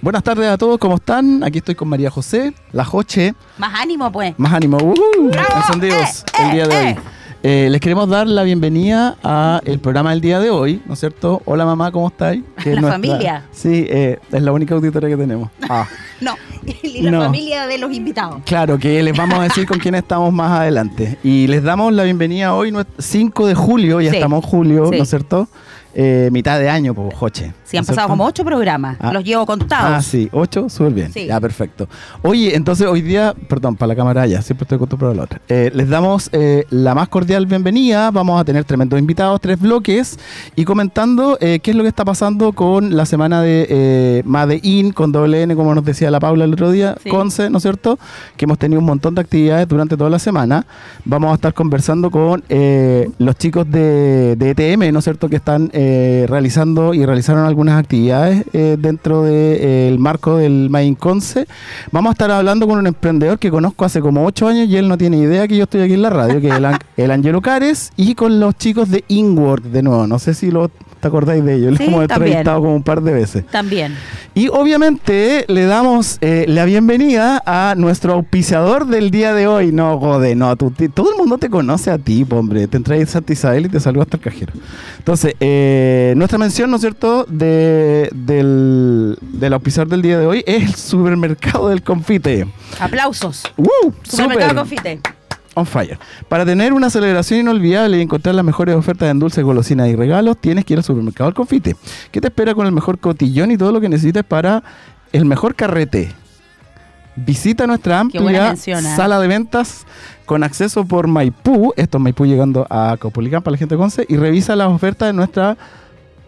Buenas tardes a todos, ¿cómo están? Aquí estoy con María José, la Joche. Más ánimo, pues. Más ánimo, ¡uh! encendidos Eh, el día de eh, hoy. Eh, les queremos dar la bienvenida a el programa del día de hoy, ¿no es cierto? Hola mamá, ¿cómo estáis? Que La familia. Sí, eh, es la única auditoria que tenemos. Ah, No, y la No. familia de los invitados. claro, que les vamos a decir con quién estamos más adelante. Y les damos la bienvenida hoy, nues- 5 de julio, ya Sí. estamos en julio, Sí. ¿no es cierto? Eh, mitad de año, pues, Joche. Sí, han ¿no es pasado como ocho programas. Ah. Los llevo contados. Ah, sí, ocho, súper bien. Sí. Ya, perfecto. Oye, entonces hoy día, perdón, para la cámara ya, siempre estoy acostumbrado a la otra. Eh, les damos eh, la más cordial bienvenida. Vamos a tener tremendos invitados, tres bloques, y comentando eh, qué es lo que está pasando con la semana de eh, Made In, con doble N, como nos decía la Paula el otro día, Sí. Conce, ¿no es cierto? Que hemos tenido un montón de actividades durante toda la semana. Vamos a estar conversando con eh, los chicos de, de ETM, ¿no es cierto? Que están eh, realizando y realizaron algunas actividades eh, dentro del marco del Main Conce. Vamos a estar hablando con un emprendedor que conozco hace como ocho años y él no tiene idea que yo estoy aquí en la radio, que es el, el Angelo Cares, y con los chicos de Inwork de nuevo. No sé si lo, te acordáis de ellos, Sí, hemos también. entrevistado como un par de veces. También. Y obviamente le damos eh, la bienvenida a nuestro auspiciador del día de hoy. No, Gode, no, tú- todo el mundo te conoce a ti, hombre. Te entraes a Santa Isabel y te saluda hasta el cajero. Entonces, eh, nuestra mención, ¿no es cierto?, de, del, del auspiciador del día de hoy es el supermercado del confite. Aplausos. ¡Woo! Supermercado ¡Súper! Confite. On fire. Para tener una celebración inolvidable y encontrar las mejores ofertas en dulces, golosinas y regalos, tienes que ir al supermercado del confite. ¿Qué te espera con el mejor cotillón y todo lo que necesites para el mejor carrete? Visita nuestra amplia ¿eh? sala de ventas con acceso por Maipú, esto es Maipú llegando a Caupolicán para la gente de Conce, y revisa las ofertas de nuestra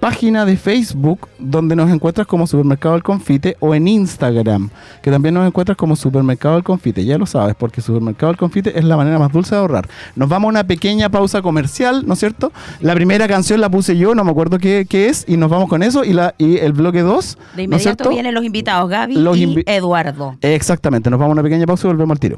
página de Facebook, donde nos encuentras como Supermercado del Confite, o en Instagram, que también nos encuentras como Supermercado del Confite. Ya lo sabes, porque Supermercado del Confite es la manera más dulce de ahorrar. Nos vamos a una pequeña pausa comercial, ¿no es cierto? La primera canción la puse yo, no me acuerdo qué, qué es, y nos vamos con eso, y, la, y el bloque 2, De ¿no es inmediato cierto? vienen los invitados, Gaby Los y Eduardo. Exactamente, nos vamos a una pequeña pausa y volvemos al tiro.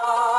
No,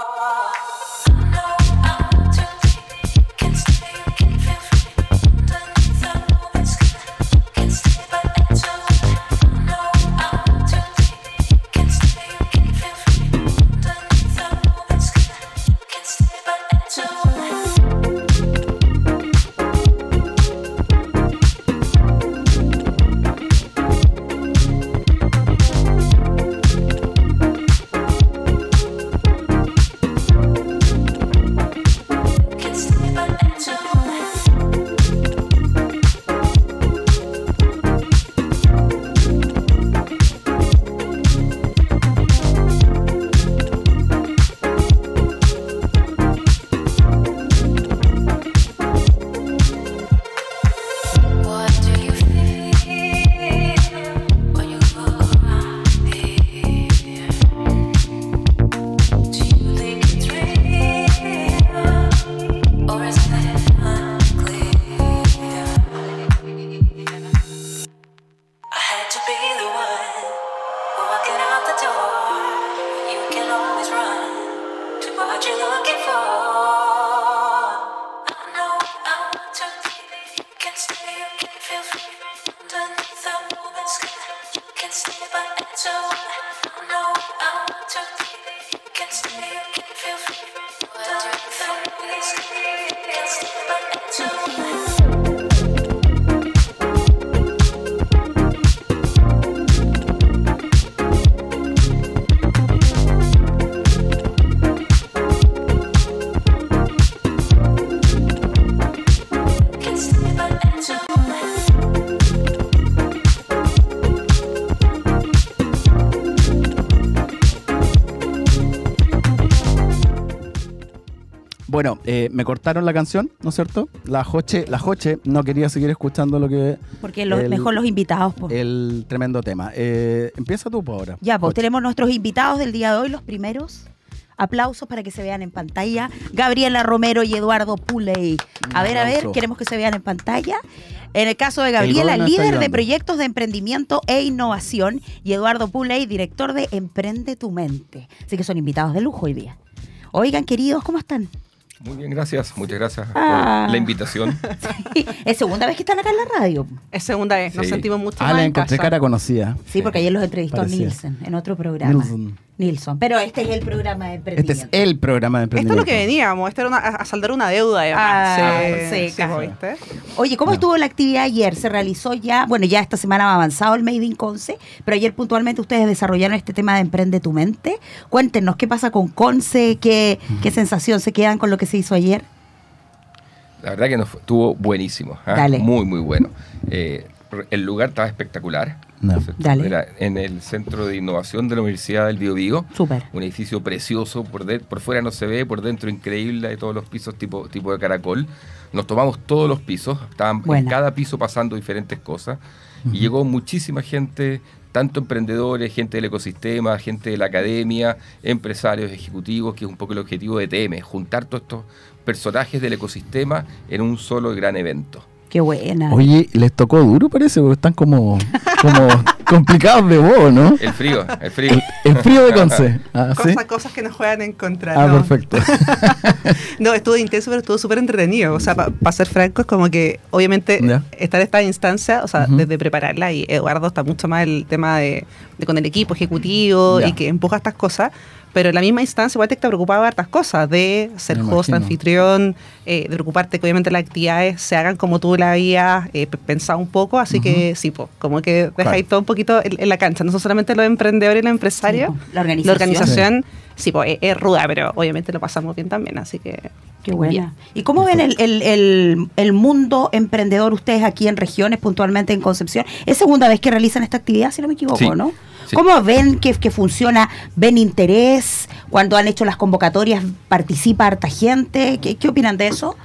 eh, me cortaron la canción, ¿no es cierto? La Joche, la Joche no quería seguir escuchando lo que Porque lo- El- mejor los invitados. po. el tremendo tema. Eh, empieza tú por ahora. Ya, pues Joche. tenemos nuestros invitados del día de hoy, los primeros. Aplausos para que se vean en pantalla. Gabriela Romero y Eduardo Puley. A ver, a ver, queremos que se vean en pantalla. En el caso de Gabriela, líder de proyectos de emprendimiento e innovación. Y Eduardo Puley, director de Emprende tu Mente. Así que son invitados de lujo hoy día. Oigan, queridos, ¿cómo están? Muy bien, gracias. Muchas gracias Ah. por la invitación. es segunda vez que están acá en la radio. Es segunda vez, nos Sí. sentimos mucho Ah, más la en encontré casa. cara conocida. Sí, porque ayer los entrevistó Parecía. Nielsen en otro programa. Nilsson. Nilsson. Pero este es el programa de Este emprendimiento. es el programa de Esto es emprendimiento. lo que veníamos, esto era una- a, saldar una deuda además. Ah, sí, sí. Oye, ¿cómo No. estuvo la actividad ayer? Se realizó ya, bueno, ya esta semana ha avanzado el Made in Conce, pero ayer puntualmente ustedes desarrollaron este tema de Emprende tu Mente. Cuéntenos, ¿qué pasa con Conce? ¿Qué, qué sensación se quedan con lo que se hizo ayer? La verdad que nos fue- estuvo buenísimo. Dale. Muy, muy bueno. Eh, el lugar estaba espectacular. No. ¿cierto? Dale. Era en el Centro de Innovación de la Universidad del Biobío. Súper. Un edificio precioso, por, de- por fuera no se ve, por dentro increíble, de todos los pisos tipo, tipo de caracol. Nos tomamos todos los pisos, estaban en cada piso pasando diferentes cosas. Y llegó muchísima gente, tanto emprendedores, gente del ecosistema, gente de la academia, empresarios, ejecutivos, que es un poco el objetivo de TM, juntar todos estos personajes del ecosistema en un solo gran evento. Qué buena. Oye, les tocó duro parece, porque están como, como complicados de vos, ¿no? El frío, el frío. El frío de Conce. Ah, ¿sí? Cosas, cosas que nos juegan en contra. Ah, ¿no? perfecto. No, estuvo intenso, pero estuvo súper entretenido. O sea, para ser franco, es como que obviamente Ya. estar en esta instancia, o sea, desde prepararla, y Eduardo está mucho más el tema de, de con el equipo ejecutivo Ya. y que empuja estas cosas. Pero en la misma instancia, igual te está preocupado de hartas cosas, de ser Me host, imagino. anfitrión, eh, de preocuparte que obviamente las actividades se hagan como tú la habías eh, pensado un poco. Así que sí, po, como que Claro. ahí todo un poquito en, en la cancha. No son solamente los emprendedores y los empresarios. Sí, la organización. La organización, sí, po, es, es ruda, pero obviamente lo pasamos bien también. Así que. Qué bien. buena. ¿Y cómo ven el, el- el- el mundo emprendedor ustedes aquí en regiones, puntualmente en Concepción? Es segunda vez que realizan esta actividad, si no me equivoco, Sí, ¿no? Sí. ¿Cómo ven que, que funciona? ¿Ven interés? Cuando han hecho las convocatorias, ¿participa harta gente? ¿Qué, qué opinan de eso?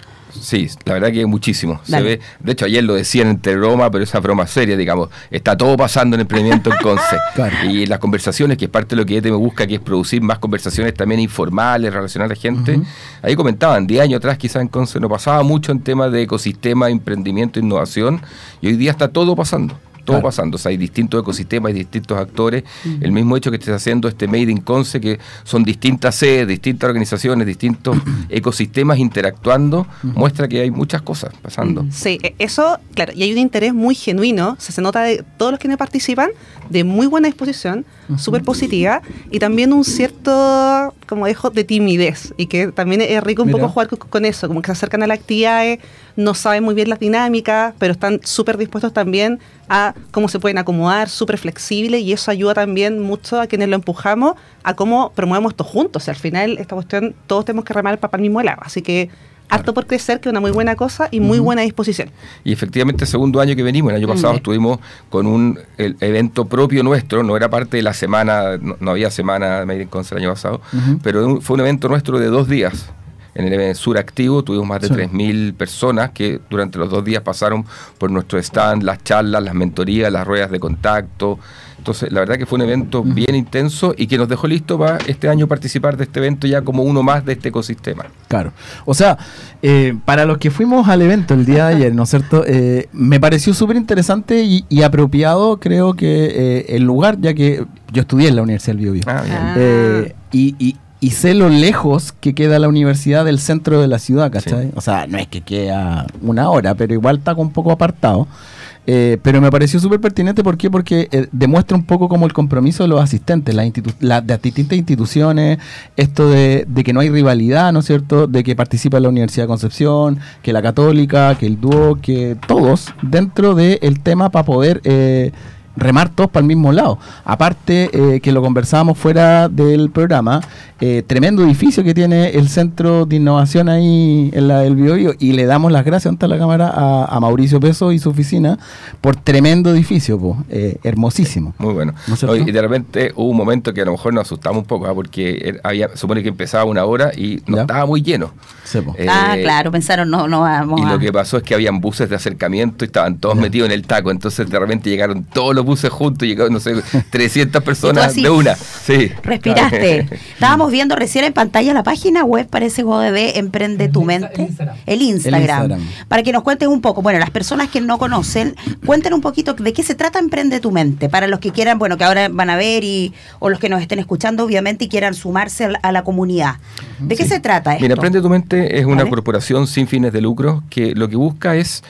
Sí, la verdad que muchísimo. Se ve, de hecho, ayer lo decían entre broma, pero esa broma seria, digamos. Está todo pasando en emprendimiento en Conce. Claro. Y las conversaciones, que es parte de lo que ETE me busca, que es producir más conversaciones también informales, relacionar a la gente. Ahí comentaban, 10 años atrás quizás en Conce no pasaba mucho en temas de ecosistema, emprendimiento, innovación. Y hoy día está todo pasando. Todo Claro. pasando, o sea, hay distintos ecosistemas, hay distintos actores. El mismo hecho que estés haciendo este Made in Conce, que son distintas sedes, distintas organizaciones, distintos ecosistemas interactuando, muestra que hay muchas cosas pasando. Sí, e- eso, claro, y hay un interés muy genuino, o sea, se nota de todos los que participan, de muy buena disposición, súper positiva, y también un cierto, como dejo, de timidez, y que también es rico un Mira. poco jugar con, con eso, como que se acercan a las actividades, no saben muy bien las dinámicas, pero están súper dispuestos también a cómo se pueden acomodar, súper flexibles, y eso ayuda también mucho a quienes lo empujamos a cómo promovemos esto juntos. O sea, al final, esta cuestión, todos tenemos que remar para el mismo lado, así que harto por crecer, que es una muy buena cosa y muy buena disposición. Y efectivamente, el segundo año que venimos, el año pasado, estuvimos con un el evento propio nuestro, no era parte de la semana, no, no había semana Made in Conce el año pasado, pero un- fue un evento nuestro de dos días. En el evento Sur Activo tuvimos más de Sí. 3.000 personas que durante los dos días pasaron por nuestro stand, las charlas, las mentorías, las ruedas de contacto. Entonces, la verdad que fue un evento bien intenso y que nos dejó listo para este año participar de este evento ya como uno más de este ecosistema. Claro. O sea, eh, para los que fuimos al evento el día de ayer, ¿no es cierto? Eh, me pareció súper interesante y, y apropiado, creo que eh, el lugar, ya que yo estudié en la Universidad del Biobío. Ah, bien. Y, y- y sé lo lejos que queda la universidad del centro de la ciudad, ¿cachai? Sí. O sea, no es que queda una hora, pero igual está un poco apartado. Eh, pero me pareció súper pertinente, ¿por qué? Porque eh, demuestra un poco como el compromiso de los asistentes, las la- de las distintas instituciones, esto de, de que no hay rivalidad, ¿no es cierto? De que participa la Universidad de Concepción, que la Católica, que el Dúo, que todos dentro del tema para poder eh, remar todos para el mismo lado. Aparte, eh, que lo conversábamos fuera del programa, eh, tremendo edificio que tiene el Centro de Innovación ahí en la del Biobío y le damos las gracias ante la cámara a, a Mauricio Peso y su oficina por tremendo edificio, po, eh, hermosísimo. Muy bueno. No, y de repente hubo un momento que a lo mejor nos asustamos un poco, ¿ah? porque era- había, supone que empezaba una hora y no Ya. estaba muy lleno. Sí, po. Eh, ah, claro, pensaron, no, no vamos Y a... lo que pasó es que habían buses de acercamiento y estaban todos Ya. metidos en el taco. Entonces de repente llegaron todos los buses juntos y llegaron, no sé, 300 personas así, de una. Sí. Respiraste. Estábamos viendo recién en pantalla la página web, parece GoDB Emprende tu Mente. el Instagram. El Instagram. El Instagram. Para que nos cuentes un poco, bueno, las personas que no conocen, cuenten un poquito de qué se trata Emprende tu Mente. Para los que quieran, bueno, que ahora van a ver y o los que nos estén escuchando, obviamente, y quieran sumarse a la, a la comunidad. ¿De qué se trata esto? Mira, Emprende tu Mente es una ¿Vale? corporación sin fines de lucro que lo que busca es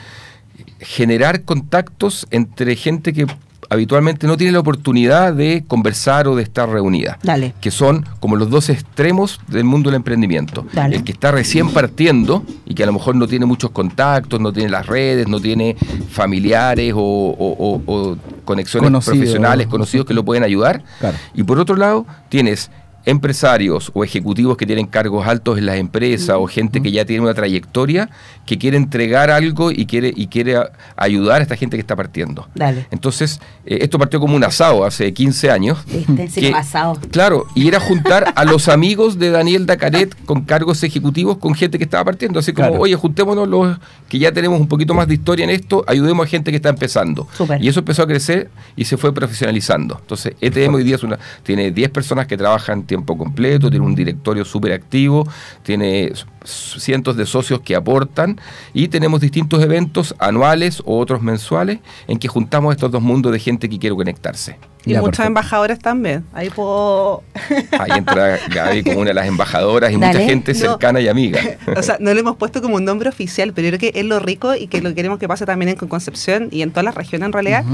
generar contactos entre gente que habitualmente no tiene la oportunidad de conversar o de estar reunida. Dale. Que son como los dos extremos del mundo del emprendimiento. Dale. El que está recién partiendo y que a lo mejor no tiene muchos contactos, no tiene las redes, no tiene familiares o, o- o- o conexiones Conocidos. profesionales, conocidos que lo pueden ayudar. Claro. Y por otro lado, tienes empresarios o ejecutivos que tienen cargos altos en las empresas o gente que ya tiene una trayectoria que quiere entregar algo y quiere y quiere ayudar a esta gente que está partiendo. Dale. Entonces, eh, esto partió como un asado hace 15 años. Sí, que- pasado. Claro, y era juntar a los amigos de Daniel Dacaret con cargos ejecutivos con gente que estaba partiendo. Así como, Claro. oye, juntémonos los que ya tenemos un poquito más de historia en esto, ayudemos a gente que está empezando. Y eso empezó a crecer y se fue profesionalizando. Entonces, ETM hoy día es una, tiene 10 personas que trabajan tiempo completo, tiene un directorio súper activo, tiene cientos de socios que aportan y tenemos distintos eventos anuales o otros mensuales en que juntamos estos dos mundos de gente que quiere conectarse. Y Ya, muchos perfecto. embajadores también. Ahí puedo. Ahí entra Gaby como una de las embajadoras y Dale. mucha gente No. cercana y amiga. o sea, no le hemos puesto como un nombre oficial, pero yo creo que es lo rico y que lo que queremos que pase también en Concepción y en todas las regiones en realidad,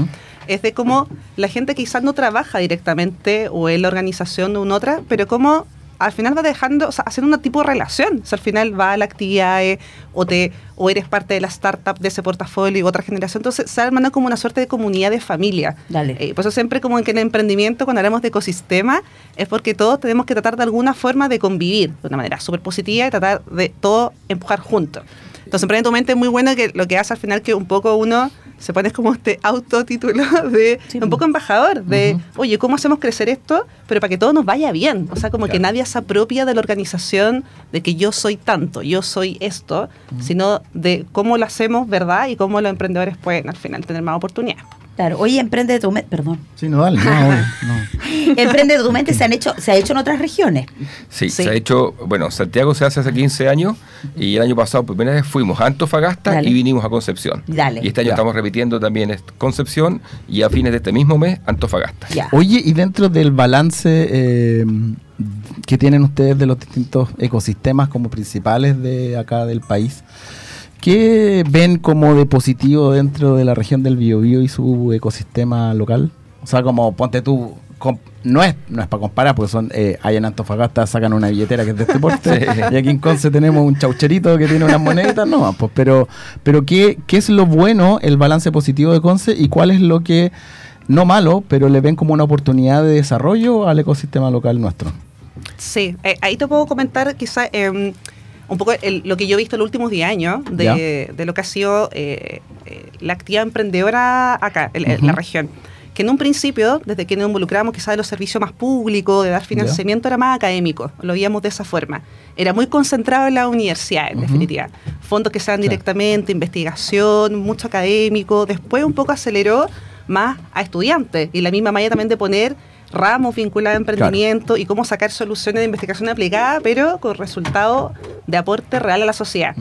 es de cómo la gente quizás no trabaja directamente o en la organización de una otra, pero cómo al final va dejando, o sea, haciendo un tipo de relación. O sea, al final va a la actividad eh, o, te, o eres parte de la startup de ese portafolio y otra generación. Entonces se arma como una suerte de comunidad de familia. Dale. Eh, por eso siempre como en que en el emprendimiento, cuando hablamos de ecosistema, es porque todos tenemos que tratar de alguna forma de convivir de una manera súper positiva y tratar de todo empujar juntos. Entonces, mente es muy bueno que lo que hace al final que un poco uno se pone como este autotítulo de Sí. un poco embajador, de, oye, ¿cómo hacemos crecer esto? Pero para que todo nos vaya bien. O sea, como que nadie se apropia de la organización de que yo soy tanto, yo soy esto, sino de cómo lo hacemos, ¿verdad? Y cómo los emprendedores pueden al final tener más oportunidades. Claro. Oye, Emprende tu Mente, perdón. Sí, no, dale. No, no. Emprende tu Mente se, han hecho, se ha hecho en otras regiones. Sí, Sí. se ha hecho, bueno, Santiago se hace hace 15 años y el año pasado por primera vez fuimos a Antofagasta Dale. y vinimos a Concepción. Dale. Y este año Ya. estamos repitiendo también Concepción y a fines de este mismo mes Antofagasta. Ya. Oye, y dentro del balance eh, que tienen ustedes de los distintos ecosistemas como principales de acá del país, ¿qué ven como de positivo dentro de la región del Biobío y su ecosistema local? O sea, como ponte tú, no es, no es para comparar, porque son, eh, allá en Antofagasta sacan una billetera que es de este porte, Sí. y aquí en Conce tenemos un chaucherito que tiene unas moneditas, no, pues, pero, pero ¿qué, ¿qué es lo bueno, el balance positivo de Conce, y cuál es lo que, no malo, pero le ven como una oportunidad de desarrollo al ecosistema local nuestro? Sí, eh, ahí te puedo comentar quizá eh, un poco el- lo que yo he visto en los últimos 10 años de, de lo que ha sido eh, eh, la actividad emprendedora acá, en, la región. Que en un principio, desde que nos involucramos quizá de los servicios más públicos, de dar financiamiento, era más académico, lo veíamos de esa forma. Era muy concentrado en la universidad, en definitiva. Fondos que sean Claro. directamente, investigación, mucho académico. Después un poco aceleró más a estudiantes y la misma manera también de poner ramos vinculados a emprendimiento y cómo sacar soluciones de investigación aplicada, pero con resultado de aporte real a la sociedad.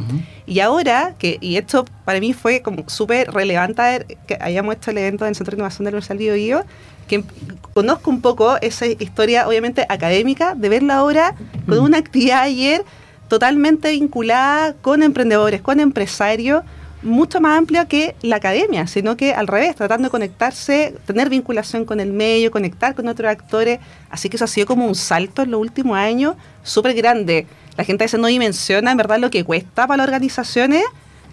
Y ahora, que y esto para mí fue como súper relevante que hayamos hecho el evento del Centro de Innovación de la Universidad Biobío, que conozco un poco esa historia, obviamente académica, de verla ahora con una actividad ayer totalmente vinculada con emprendedores, con empresarios, mucho más amplia que la academia, sino que al revés, tratando de conectarse, tener vinculación con el medio, conectar con otros actores. Así que eso ha sido como un salto en los últimos años súper grande. La gente a veces no dimensiona en verdad lo que cuesta para las organizaciones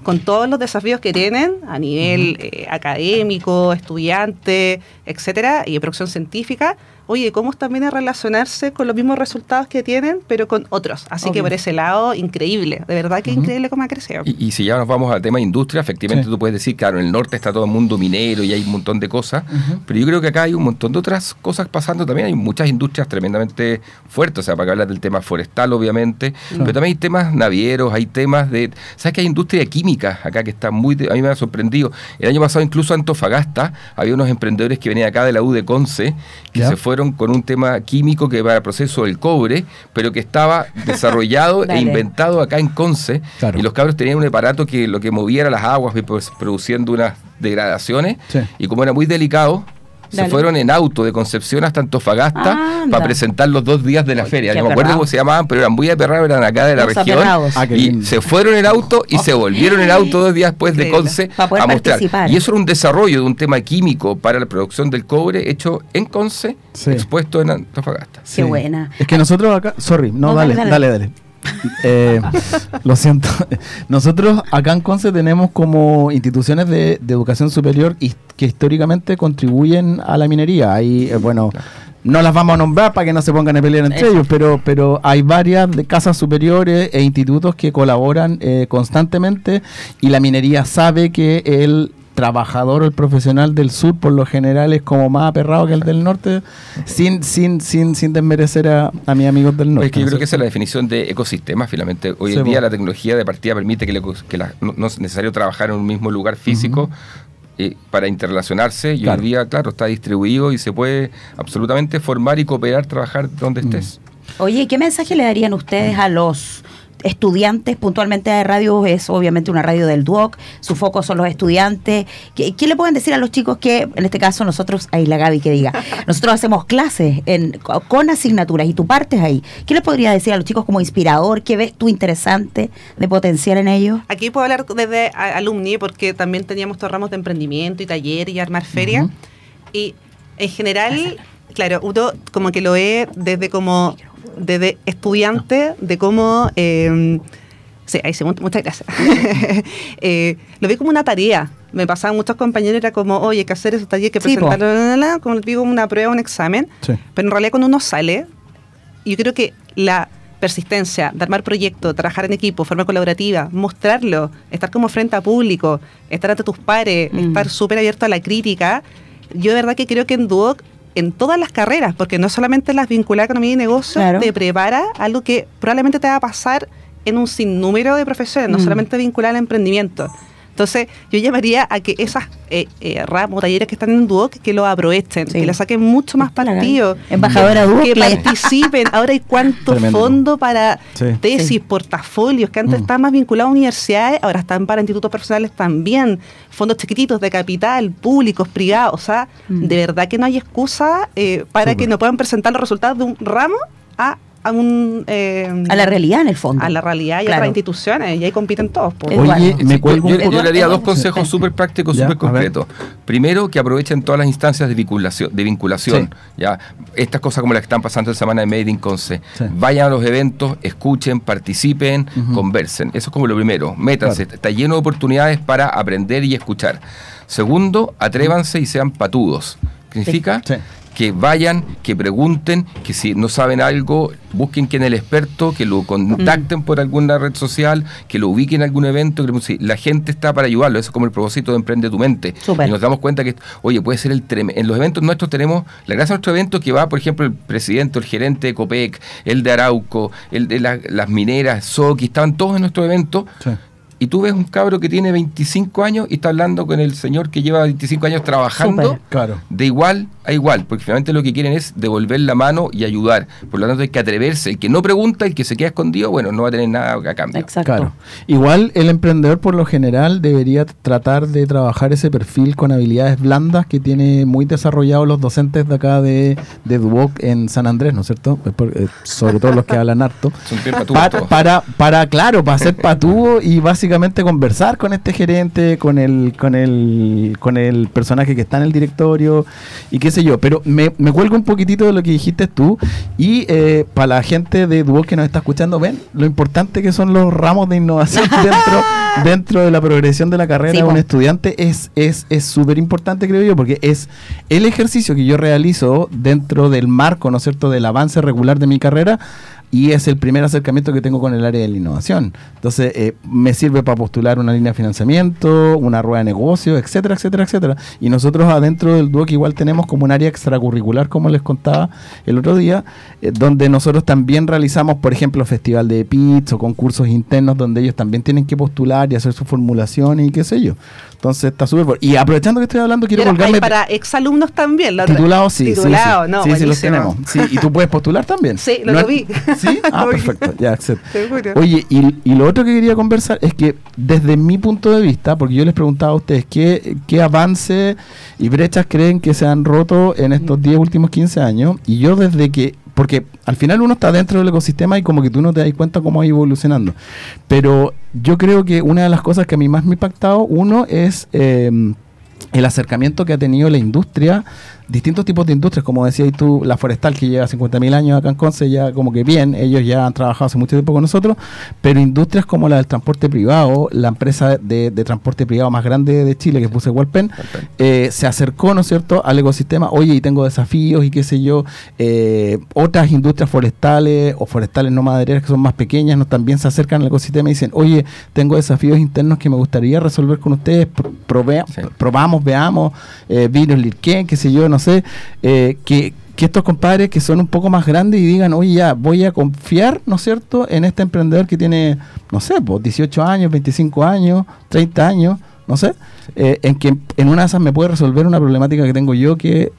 con todos los desafíos que tienen a nivel eh, académico, estudiante, etcétera, y de producción científica, oye, cómo también es relacionarse con los mismos resultados que tienen, pero con otros. Así que por ese lado, increíble. De verdad que increíble cómo ha crecido. Y, y si ya nos vamos al tema de industria, efectivamente Sí. tú puedes decir, claro, en el norte está todo el mundo minero y hay un montón de cosas, pero yo creo que acá hay un montón de otras cosas pasando también. Hay muchas industrias tremendamente fuertes, o sea, para que hablar del tema forestal, obviamente, pero también hay temas navieros, hay temas de... ¿Sabes que hay industria química acá que está muy... a mí me ha sorprendido. El año pasado incluso Antofagasta había unos emprendedores que venían acá de la U de Conce que Ya. se fueron con un tema químico que va al proceso del cobre, pero que estaba desarrollado e inventado acá en Conce Claro. y los cabros tenían un aparato que lo que movía era las aguas pues, produciendo unas degradaciones Sí. y como era muy delicado se fueron en auto de Concepción hasta Antofagasta Anda. para presentar los dos días de la Ay, feria. No me acuerdo cómo se llamaban, pero eran muy aperrados, eran acá de la Los región. aperrados. Ah, y se fueron en auto y se volvieron en auto dos días después de. Conce a mostrar. participar. Y eso era un desarrollo de un tema químico para la producción del cobre hecho en Conce, Sí. expuesto en Antofagasta. Qué buena. Es que nosotros acá, sorry, no, No, dale, dale, dale, dale. Eh, lo siento. Nosotros acá en Conce tenemos como instituciones de, de educación superior que históricamente contribuyen a la minería. Hay, eh, bueno, no las vamos a nombrar para que no se pongan a pelear entre Exacto. ellos, pero, pero hay varias de casas superiores e institutos que colaboran eh, constantemente y la minería sabe que el trabajador o el profesional del sur por lo general es como más aperrado que el del norte sin sin sin sin desmerecer a, a mis amigos del norte Es que yo ¿no creo que es esa es la definición de ecosistema, finalmente. Hoy Sí, en día la tecnología de partida permite que, que la- no, no es necesario trabajar en un mismo lugar físico eh, para interrelacionarse. Y Claro. hoy día, claro, está distribuido y se puede absolutamente formar y cooperar, trabajar donde estés. Oye, ¿qué mensaje le darían ustedes a los estudiantes? Puntualmente de radio es obviamente una radio del DUOC, su foco son los estudiantes. ¿Qué, qué le pueden decir a los chicos que, en este caso nosotros, ahí la Gaby que diga, nosotros hacemos clases en, con asignaturas y tú partes ahí? ¿Qué le podría decir a los chicos como inspirador? ¿Qué ves tú interesante de potenciar en ellos? Aquí puedo hablar desde alumni porque también teníamos estos ramos de emprendimiento y taller y armar feria. Y en general, claro, uno como que lo ve desde como desde estudiante de cómo eh, sí, ahí mu- muchas gracias. Eh, lo ve como una tarea. Me pasaban muchos compañeros, era como, oye, hay que hacer esos talleres, que Sí, presentarlo, la, la, la, como les digo, una prueba, un examen. Sí. Pero en realidad cuando uno sale, yo creo que la persistencia de armar proyectos, trabajar en equipo, forma colaborativa, mostrarlo, estar como frente a público, estar ante tus pares, Mm. estar súper abierto a la crítica, yo de verdad que creo que en Duoc, en todas las carreras, porque no solamente las vinculadas a economía y negocio, Claro. te prepara algo que probablemente te va a pasar en un sinnúmero de profesiones, no Mm. solamente vinculada al emprendimiento. Entonces, yo llamaría a que esas eh, eh, ramos, talleres que están en Duoc, que lo aprovechen, Sí. que le saquen mucho más La partido. Embajadora Duoc, Que participen. Ahora hay cuánto Tremendo. fondo para Sí. tesis, Sí. portafolios, que antes Mm. estaban más vinculados a universidades, ahora están para institutos profesionales también. Fondos chiquititos de capital, públicos, privados. O sea, Mm. de verdad que no hay excusa eh, para que no puedan presentar los resultados de un ramo a, a un... eh, A la realidad en el fondo. a la realidad y Claro. otras instituciones. Y ahí compiten todos. Oye, me yo, yo le daría dos consejos súper prácticos, súper a concretos. Primero, que aprovechen todas las instancias de vinculación. De vinculación Sí. ya Estas cosas como las que están pasando en Semana de Made in Conce. Sí. Vayan a los eventos, escuchen, participen, conversen. Eso es como lo primero. Métanse. Claro. Está lleno de oportunidades para aprender y escuchar. Segundo, atrévanse y sean patudos. ¿Significa? Sí. Que vayan, que pregunten, que si no saben algo, busquen quién es el experto, que lo contacten Mm. por alguna red social, que lo ubiquen en algún evento, que si la gente está para ayudarlo, eso es como el propósito de Emprende tu Mente. Y nos damos cuenta que, oye, puede ser el trem- en los eventos nuestros tenemos, la gracia de nuestro evento que va, por ejemplo, el presidente, el gerente de COPEC, el de Arauco, el de la- las mineras, Soki, estaban todos en nuestro evento. Sí. Y tú ves un cabro que tiene 25 años y está hablando con el señor que lleva 25 años trabajando. Claro. de igual a igual, porque finalmente lo que quieren es devolver la mano y ayudar. Por lo tanto, hay que atreverse. El que no pregunta, el que se queda escondido, bueno, no va a tener nada a cambio. Exacto. Claro. Igual el emprendedor por lo general debería tratar de trabajar ese perfil con habilidades blandas que tiene muy desarrollados los docentes de acá de, de Duoc en San Andrés, ¿no es cierto? Eh, sobre todo los que hablan harto. Son bien Para, para, para, claro, para ser patúo y básicamente básicamente conversar con este gerente, con el, con el, con el personaje que está en el directorio y qué sé yo. Pero me, me cuelgo un poquitito de lo que dijiste tú y eh, para la gente de Duo que nos está escuchando, ven lo importante que son los ramos de innovación dentro, dentro de la progresión de la carrera Sí, de un estudiante es es es súper importante creo yo porque es el ejercicio que yo realizo dentro del marco, ¿no es cierto?, del avance regular de mi carrera y es el primer acercamiento que tengo con el área de la innovación. Entonces, eh, me sirve para postular una línea de financiamiento, una rueda de negocio, etcétera, etcétera, etcétera. Y nosotros adentro del DUOC igual tenemos como un área extracurricular, como les contaba el otro día, eh, donde nosotros también realizamos, por ejemplo, festival de PITS o concursos internos donde ellos también tienen que postular y hacer su formulación y qué sé yo. Entonces, está súper... bueno. Y aprovechando que estoy hablando, quiero ahora colgarme... hay para exalumnos también. la Titulados, sí. sí, sí. Titulados, no, Sí, sí, los tenemos. Sí, y tú puedes postular también. Sí, lo No vi. ¿Sí? Ah, perfecto. Ya. Seguro. Oye, y, y lo otro que quería conversar es que desde mi punto de vista, porque yo les preguntaba a ustedes qué, qué avance y brechas creen que se han roto en estos 10 últimos 15 años, y yo desde que, porque al final uno está dentro del ecosistema y como que tú no te das cuenta cómo va evolucionando, pero yo creo que una de las cosas que a mí más me ha impactado, uno es... eh, el acercamiento que ha tenido la industria, distintos tipos de industrias, como decías tú, la forestal que lleva 50.000 años acá en Conce, ya como que bien, ellos ya han trabajado hace mucho tiempo con nosotros, pero industrias como la del transporte privado, la empresa de, de transporte privado más grande de Chile, que puse Walpen, eh, se acercó, ¿no es cierto?, al ecosistema, oye, y tengo desafíos y qué sé yo, eh, otras industrias forestales o forestales no madereras que son más pequeñas, ¿no? también se acercan al ecosistema y dicen, oye, tengo desafíos internos que me gustaría resolver con ustedes, pr- provea- Sí. probamos, veamos, eh, vinos Lirquén, qué sé yo, no eh, que, que estos compadres que son un poco más grandes y digan, oye, ya, voy a confiar, ¿no es cierto?, en este emprendedor que tiene, no sé, pues 18 años, 25 años, 30 años, no sé, eh, en que en una de me puede resolver una problemática que tengo yo que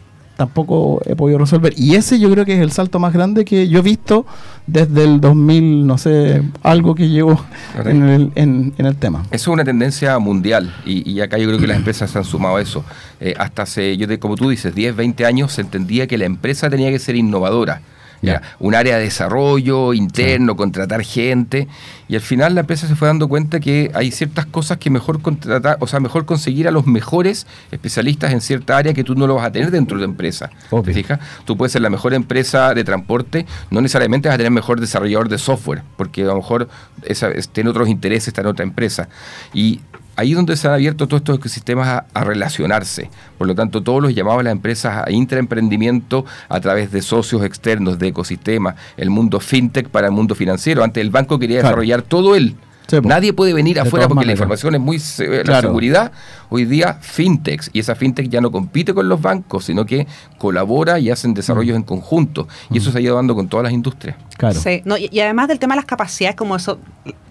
tampoco he podido resolver. Y ese yo creo que es el salto más grande que yo he visto desde el 2000, no sé, algo que llevo en el, en, en el tema. Eso es una tendencia mundial y, y acá yo creo que las empresas se han sumado a eso. Eh, hasta hace, yo te- como tú dices, 10, 20 años se entendía que la empresa tenía que ser innovadora. Ya. Ya, Un área de desarrollo interno, contratar gente. Y al final la empresa se fue dando cuenta que hay ciertas cosas que mejor contratar, o sea, mejor conseguir a los mejores especialistas en cierta área que tú no lo vas a tener dentro de la empresa. Obvio. ¿Te fijas? Tú puedes ser la mejor empresa de transporte, no necesariamente vas a tener mejor desarrollador de software, porque a lo mejor esa, es- tiene otros intereses, está en otra empresa. Y ahí es donde se han abierto todos estos ecosistemas a, a relacionarse. Por lo tanto, todos los llamados a las empresas a intraemprendimiento a través de socios externos, de ecosistemas, el mundo fintech para el mundo financiero. Antes el banco quería Claro. desarrollar todo él. Sí. Nadie puede venir De afuera porque la información es muy se- la Claro. seguridad. Hoy día fintechs y esa fintech ya no compite con los bancos, sino que colabora y hacen desarrollos en conjunto. Y eso se ha ido dando con todas las industrias. Claro. Sí, no, y, y además del tema de las capacidades, como eso,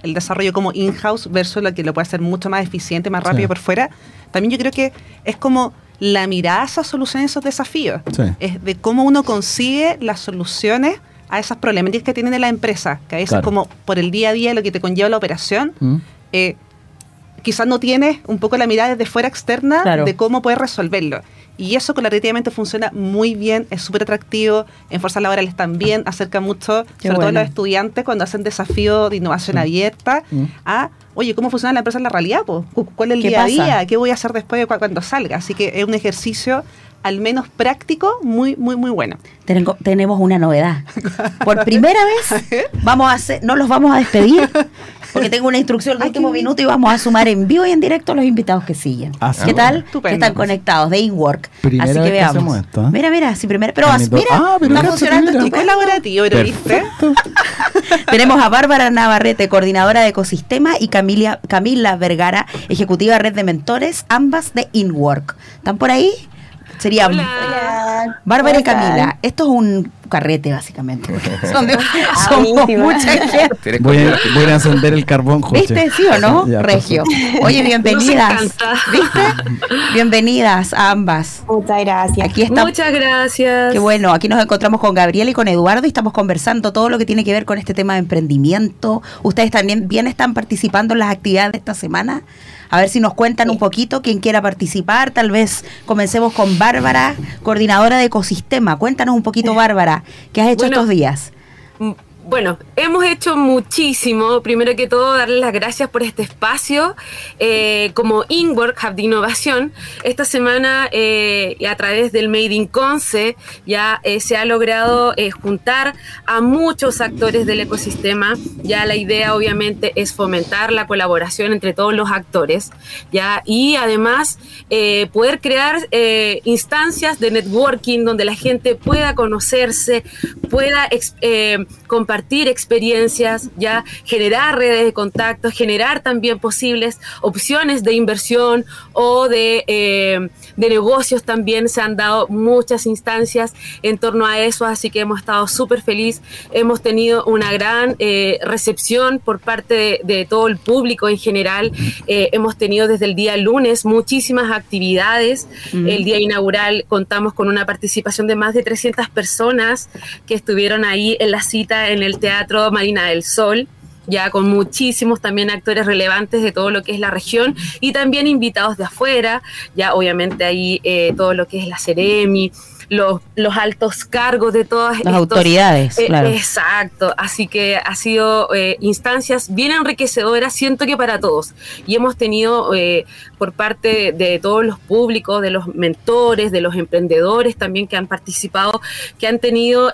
el desarrollo como in-house versus lo que lo puede hacer mucho más eficiente, más rápido Sí. por fuera, también yo creo que es como la mirada a esas soluciones, esos desafíos. Sí. Es de cómo uno consigue las soluciones a esas problemáticas que tienen en la empresa, que a veces Claro. como por el día a día lo que te conlleva la operación, ¿Mm? eh, quizás no tienes un poco la mirada desde fuera externa Claro. de cómo puedes resolverlo. Y eso colaborativamente funciona muy bien, es súper atractivo, en fuerzas laborales también, acerca mucho, Qué sobre todo a los estudiantes cuando hacen desafío de innovación abierta, Mm. a, oye, ¿cómo funciona la empresa en la realidad? po? Cu- ¿Cuál es el ¿Qué día a día? ¿Qué voy a hacer después de cu- cuando salga? Así que es un ejercicio al menos práctico muy, muy, muy bueno. Tengo- tenemos una novedad. Por primera vez vamos a hacer, no los vamos a despedir, porque tengo una instrucción Ay, último minuto y vamos a sumar en vivo y en directo a los invitados que siguen. Ah. ¿Qué tal? Estupendo. Que están conectados de InWork. Primera Así que veamos. esto, ¿eh? Mira, mira, sí, primera, pero mira, Ah, pero está funcionando estupendo. colaborativo, ¿pero viste? Tenemos a Bárbara Navarrete, coordinadora de ecosistema, y Camila, Camila Vergara, ejecutiva red de mentores, ambas de InWork. ¿Están por ahí? Sería Hola. Bárbara y. Camila. Esto es un carrete, básicamente. Son de- Ah, somos mucha gente. Voy a, voy a encender el carbón, José. ¿Viste? ¿Sí o no? Ya, Regio. Oye, bienvenidas. ¿Viste? Bienvenidas a ambas. Muchas gracias. Aquí está. Muchas gracias. Qué bueno, aquí nos encontramos con Gabriel y con Eduardo y estamos conversando todo lo que tiene que ver con este tema de emprendimiento. Ustedes también bien están participando en las actividades de esta semana. A ver si nos cuentan un poquito quién quiera participar. Tal vez comencemos con Bárbara, coordinadora de ecosistema. Cuéntanos un poquito, Bárbara, ¿qué has hecho Bueno, estos días? Bueno, hemos hecho muchísimo. Primero que todo, darle las gracias por este espacio. Eh, como Inwork Hub de Innovación, esta semana eh, a través del Made in Conce ya eh, se ha logrado eh, juntar a muchos actores del ecosistema. Ya la idea obviamente es fomentar la colaboración entre todos los actores. Ya y además eh, poder crear eh, instancias de networking donde la gente pueda conocerse, pueda eh, compartir experiencias, ya generar redes de contactos, generar también posibles opciones de inversión o de, eh, de negocios también. Se han dado muchas instancias en torno a eso, así que hemos estado súper feliz. Hemos tenido una gran eh, recepción por parte de, de todo el público en general. Eh, hemos tenido desde el día lunes muchísimas actividades. Mm. El día inaugural contamos con una participación de más de 300 personas que estuvieron ahí en la cita en el Teatro Marina del Sol ya con muchísimos también actores relevantes de todo lo que es la región y también invitados de afuera, ya obviamente ahí eh, todo lo que es la Ceremi, los, los altos cargos de todas Las autoridades, eh, claro. Exacto, así que ha sido eh, instancias bien enriquecedoras, siento que para todos. Y hemos tenido eh, por parte de todos los públicos, de los mentores, de los emprendedores también que han participado, que han tenido...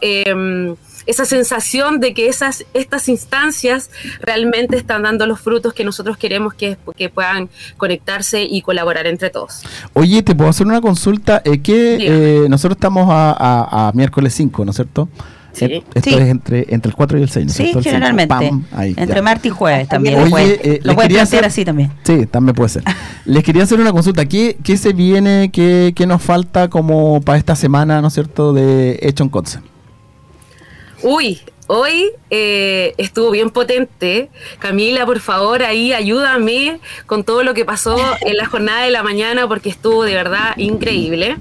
esa sensación de que esas, estas instancias realmente están dando los frutos que nosotros queremos que, que puedan conectarse y colaborar entre todos. Oye, ¿te puedo hacer una consulta? Eh, que eh, nosotros estamos a, a- a miércoles 5, ¿no es cierto? Sí. Eh, Esto Sí. es entre, entre el 4 y el 6, ¿no Sí, generalmente. Pam, ahí, Entre martes y jueves también. Oye, eh, lo puedes hacer- así también. Sí, también puede ser. Les quería hacer una consulta. ¿Qué, qué se viene, qué, qué nos falta como para esta semana, ¿no es cierto?, de Hecho en Conce. Uy, hoy eh, estuvo bien potente. Camila, por favor, ahí ayúdame con todo lo que pasó en la jornada de la mañana porque estuvo de verdad increíble.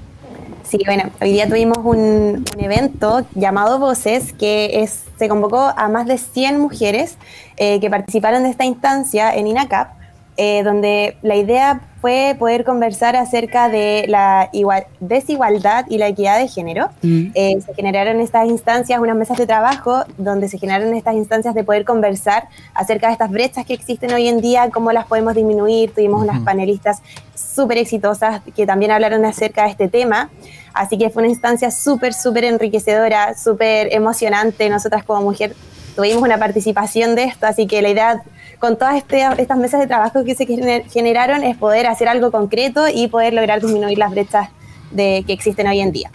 Sí, bueno, hoy día tuvimos un, evento llamado Voces que se convocó a más de 100 mujeres eh, que participaron de esta instancia en INACAP, eh, donde la idea fue poder conversar acerca de la igual- desigualdad y la equidad de género. Mm. Eh, se generaron estas instancias, unas mesas de trabajo, donde se generaron estas instancias de poder conversar acerca de estas brechas que existen hoy en día, cómo las podemos disminuir. Tuvimos unas Ujú. panelistas súper exitosas que también hablaron acerca de este tema. Así que fue una instancia súper, súper enriquecedora, súper emocionante. Nosotras como mujer tuvimos una participación de esto, así que la idea con todas este- estas mesas de trabajo que se gener- generaron es poder hacer algo concreto y poder lograr disminuir las brechas de, que existen hoy en día.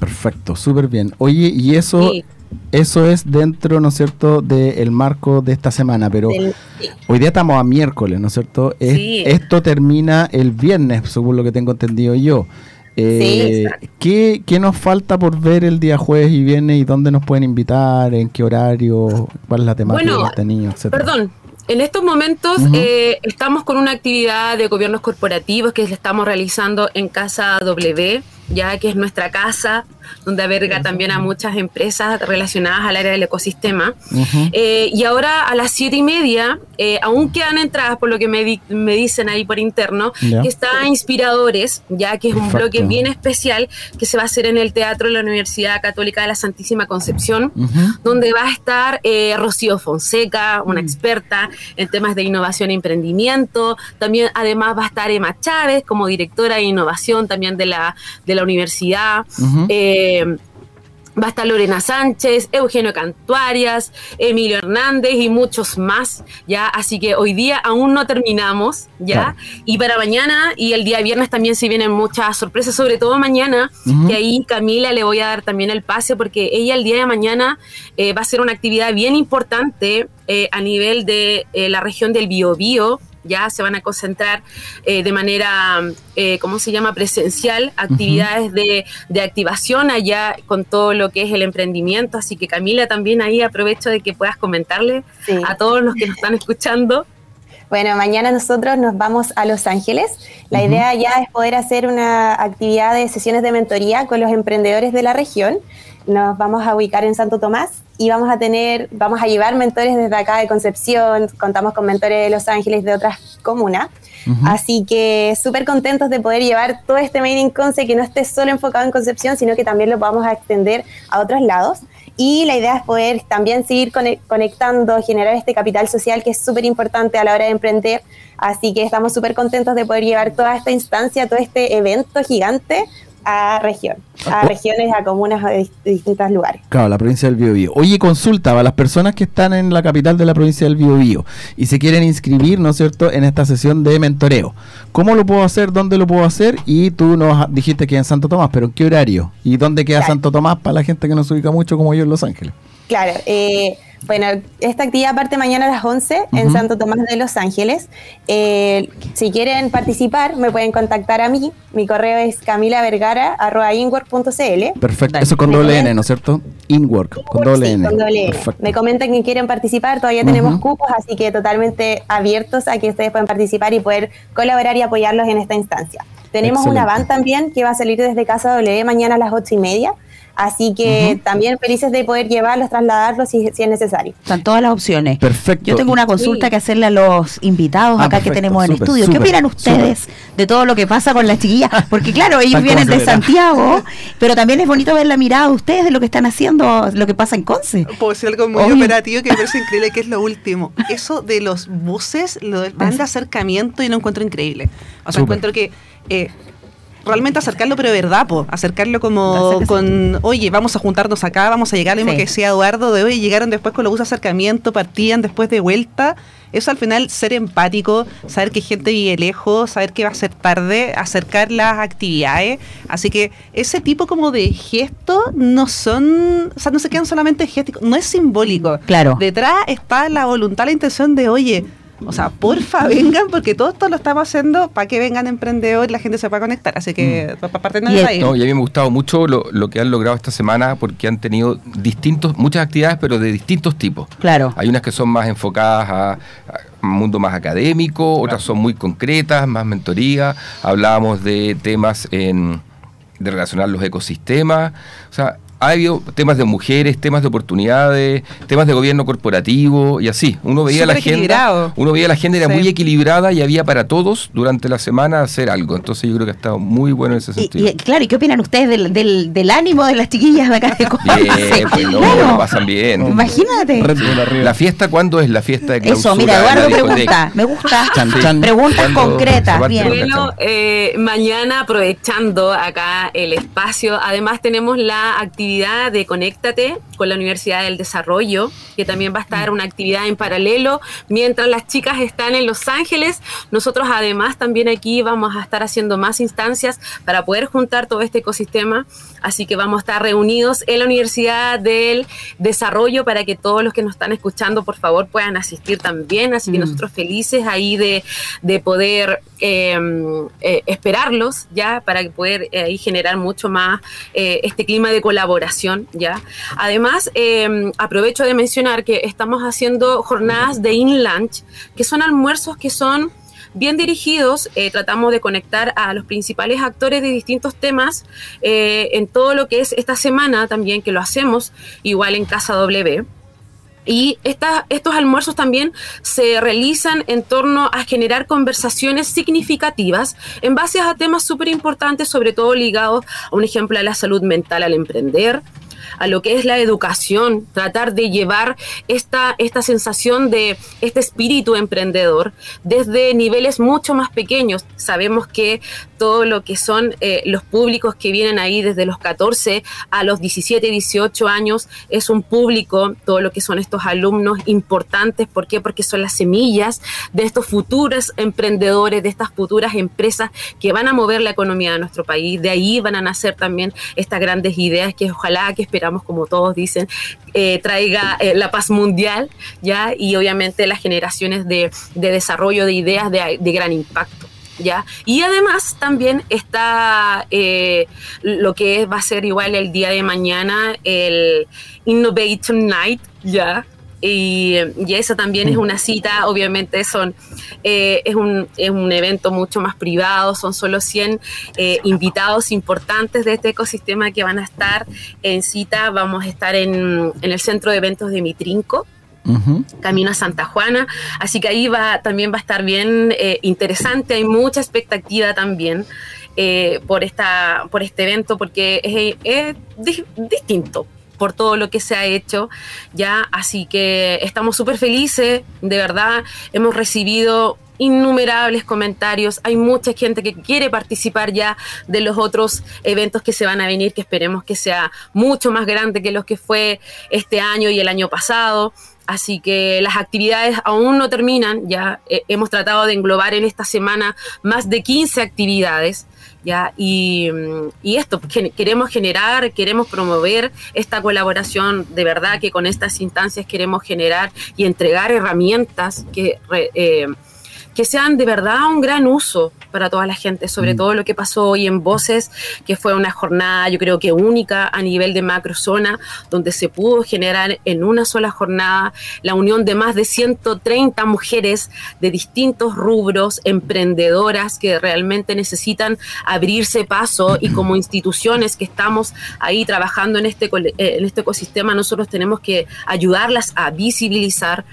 Perfecto, súper bien. Oye, y eso, Sí. eso es dentro, ¿no es cierto?, del marco de esta semana, pero sí. hoy día estamos a miércoles, ¿no es cierto? Es- Sí. Esto termina el viernes, según lo que tengo entendido yo. Eh. ¿qué, qué nos falta por ver el día jueves y viernes y dónde nos pueden invitar? ¿En qué horario? ¿Cuál es la temática Bueno, del contenido, etcétera? Perdón. En estos momentos eh, estamos con una actividad de gobiernos corporativos que estamos realizando en Casa W, ya que es nuestra casa, donde alberga también a muchas empresas relacionadas al área del ecosistema. Ujú. Eh, y ahora a las siete y media, eh, aún quedan entradas, por lo que me, di- me dicen ahí por interno, que está Inspiradores, ya que es un Perfecto. bloque bien especial que se va a hacer en el Teatro de la Universidad Católica de la Santísima Concepción Ujú. donde va a estar eh, Rocío Fonseca, una experta en temas de innovación e emprendimiento. También, además, va a estar Emma Chávez como directora de innovación también de la, de la universidad. Eh, Va a estar Lorena Sánchez, Eugenio Cantuarias, Emilio Hernández y muchos más, ¿ya? Así que hoy día aún no terminamos, ¿ya? Claro. Y para mañana y el día viernes también se vienen muchas sorpresas, sobre todo mañana, Ujú. que ahí Camila le voy a dar también el pase porque ella el día de mañana eh, va a hacer una actividad bien importante eh, a nivel de eh, la región del Biobío. Ya se van a concentrar eh, de manera, eh, ¿cómo se llama?, presencial, actividades de, de activación allá con todo lo que es el emprendimiento. Así que Camila, también ahí aprovecho de que puedas comentarle Sí. a todos los que nos están escuchando. Bueno, mañana nosotros nos vamos a Los Ángeles. La idea ya es poder hacer una actividad de sesiones de mentoría con los emprendedores de la región. Nos vamos a ubicar en Santo Tomás y vamos a tener, vamos a llevar mentores desde acá de Concepción, contamos con mentores de Los Ángeles de otras comunas. Ujú. Así que súper contentos de poder llevar todo este Made in Conce que no esté solo enfocado en Concepción, sino que también lo podamos extender a otros lados. Y la idea es poder también seguir cone- conectando, generar este capital social que es súper importante a la hora de emprender. Así que estamos súper contentos de poder llevar toda esta instancia, todo este evento gigante a región, a regiones, a comunas de dis- de distintos lugares. Claro, la provincia del Biobío. Oye, consulta para las personas que están en la capital de la provincia del Biobío y se quieren inscribir, ¿no es cierto?, en esta sesión de mentoreo. ¿Cómo lo puedo hacer? ¿Dónde lo puedo hacer? Y tú nos dijiste que en Santo Tomás, pero ¿en qué horario? ¿Y dónde queda Claro. Santo Tomás para la gente que no se ubica mucho como yo en Los Ángeles? Claro, eh, bueno, esta actividad parte mañana a las 11 en Ujú. Santo Tomás de Los Ángeles. Eh, si quieren participar, me pueden contactar a mí. Mi correo es camilavergara.inwork.cl. Perfecto. Dale. Eso con doble N, ¿no es cierto? Inwork, con doble Sí, N. con doble N. Perfecto. Me comentan que quieren participar, todavía tenemos cupos, así que totalmente abiertos a que ustedes puedan participar y poder colaborar y apoyarlos en esta instancia. Tenemos una van también que va a salir desde Casa W mañana a las ocho y media, así que también felices de poder llevarlos, trasladarlos si, si es necesario. Están todas las opciones. Perfecto. Yo tengo una consulta Sí. que hacerle a los invitados Ah, acá que tenemos en súper, estudio. ¿Qué opinan ustedes de todo lo que pasa con las chiquillas? Porque claro, ellos vienen de. Santiago, pero también es bonito ver la mirada de ustedes de lo que están haciendo, lo que pasa en Conce. Puedo decir algo muy Obvio. operativo que me parece increíble, que es lo último. Eso de los buses, lo del plan de acercamiento, y lo encuentro increíble. O sea, encuentro que eh, realmente acercarlo, pero de verdad, po. acercarlo como Acérquese. con, oye, vamos a juntarnos acá, vamos a llegar, lo mismo Sí. que decía Eduardo, de hoy llegaron después con los de acercamiento, partían después de vuelta. Eso al final, ser empático, saber que gente vive lejos, saber que va a ser tarde, acercar las actividades. Así que ese tipo como de gestos no son, o sea, no se quedan solamente gestos, no es simbólico. Claro. Detrás está la voluntad, la intención de, oye, o sea, porfa, vengan, porque todo esto lo estamos haciendo para que vengan emprendedores y la gente se pueda conectar. Así que, Mm. para partirnos Y de ahí. No, y a mí me ha gustado mucho lo, lo que han logrado esta semana porque han tenido distintos, muchas actividades, pero de distintos tipos. Claro. Hay unas que son más enfocadas a, a un mundo más académico, otras son muy concretas, más mentoría. Hablábamos de temas en, de relacionar los ecosistemas. O sea, ha habido temas de mujeres, temas de oportunidades, temas de gobierno corporativo y así. Uno veía la agenda, equilibrado. uno veía la agenda era Sí. muy equilibrada y había para todos durante la semana hacer algo. Entonces yo creo que ha estado muy bueno en ese sentido. y, claro, ¿y qué opinan ustedes del, del, del ánimo de las chiquillas de acá de? Bien, pues no, Claro. lo pasan bien. Imagínate. ¿La fiesta cuándo es la fiesta de clausura? Eso, mira, Eduardo pregunta, me gusta. Chan, chan. Preguntas ¿Cuándo concretas, bien. Bueno, eh, mañana aprovechando acá el espacio, además tenemos la actividad de Conéctate con la Universidad del Desarrollo, que también va a estar una actividad en paralelo mientras las chicas están en Los Ángeles. Nosotros además también aquí vamos a estar haciendo más instancias para poder juntar todo este ecosistema, así que vamos a estar reunidos en la Universidad del Desarrollo para que todos los que nos están escuchando por favor puedan asistir también, así que Mm. nosotros felices ahí de, de poder eh, eh, esperarlos ya para poder eh, generar mucho más eh, este clima de colaboración ya. Además, eh, aprovecho de mencionar que estamos haciendo jornadas de in-lunch, que son almuerzos que son bien dirigidos, eh, tratamos de conectar a los principales actores de distintos temas eh, en todo lo que es esta semana también, que lo hacemos igual en Casa W. Y estos almuerzos también se realizan en torno a generar conversaciones significativas en base a temas súper importantes, sobre todo ligados a un ejemplo a la salud mental al emprender, a lo que es la educación, tratar de llevar esta, esta sensación de este espíritu emprendedor desde niveles mucho más pequeños. Sabemos que todo lo que son eh, los públicos que vienen ahí desde los 14 a los 17, 18 años es un público, todo lo que son estos alumnos importantes. ¿Por qué? Porque son las semillas de estos futuros emprendedores, de estas futuras empresas que van a mover la economía de nuestro país. De ahí van a nacer también estas grandes ideas que ojalá que como todos dicen, eh, traiga eh, la paz mundial, ¿ya? Y obviamente las generaciones de, de desarrollo de ideas de, de gran impacto. ¿Ya? Y además también está eh, lo que va a ser igual el día de mañana, el Innovation Night, ¿ya? Y, y eso también es una cita, obviamente son, eh, es, un, es un evento mucho más privado, son solo 100 eh, invitados importantes de este ecosistema que van a estar en cita, vamos a estar en, en el centro de eventos de Mitrinco, camino a Santa Juana, así que ahí va también va a estar bien eh, interesante, hay mucha expectativa también eh, por esta por este evento porque es, es di- distinto. Por todo lo que se ha hecho, ya, así que estamos súper felices, de verdad, hemos recibido innumerables comentarios, hay mucha gente que quiere participar ya de los otros eventos que se van a venir, que esperemos que sea mucho más grande que los que fue este año y el año pasado. Así que las actividades aún no terminan, ya eh, hemos tratado de englobar en esta semana más de 15 actividades. ¿Ya? Y, mm, y esto, gen- queremos generar, queremos promover esta colaboración, de verdad que con estas instancias queremos generar y entregar herramientas que, eh, que sean de verdad un gran uso para toda la gente, sobre todo lo que pasó hoy en Voces, que fue una jornada yo creo que única a nivel de macrozona, donde se pudo generar en una sola jornada la unión de más de 130 mujeres de distintos rubros, emprendedoras que realmente necesitan abrirse paso y como instituciones que estamos ahí trabajando en este, eh, en este ecosistema, nosotros tenemos que ayudarlas a visibilizar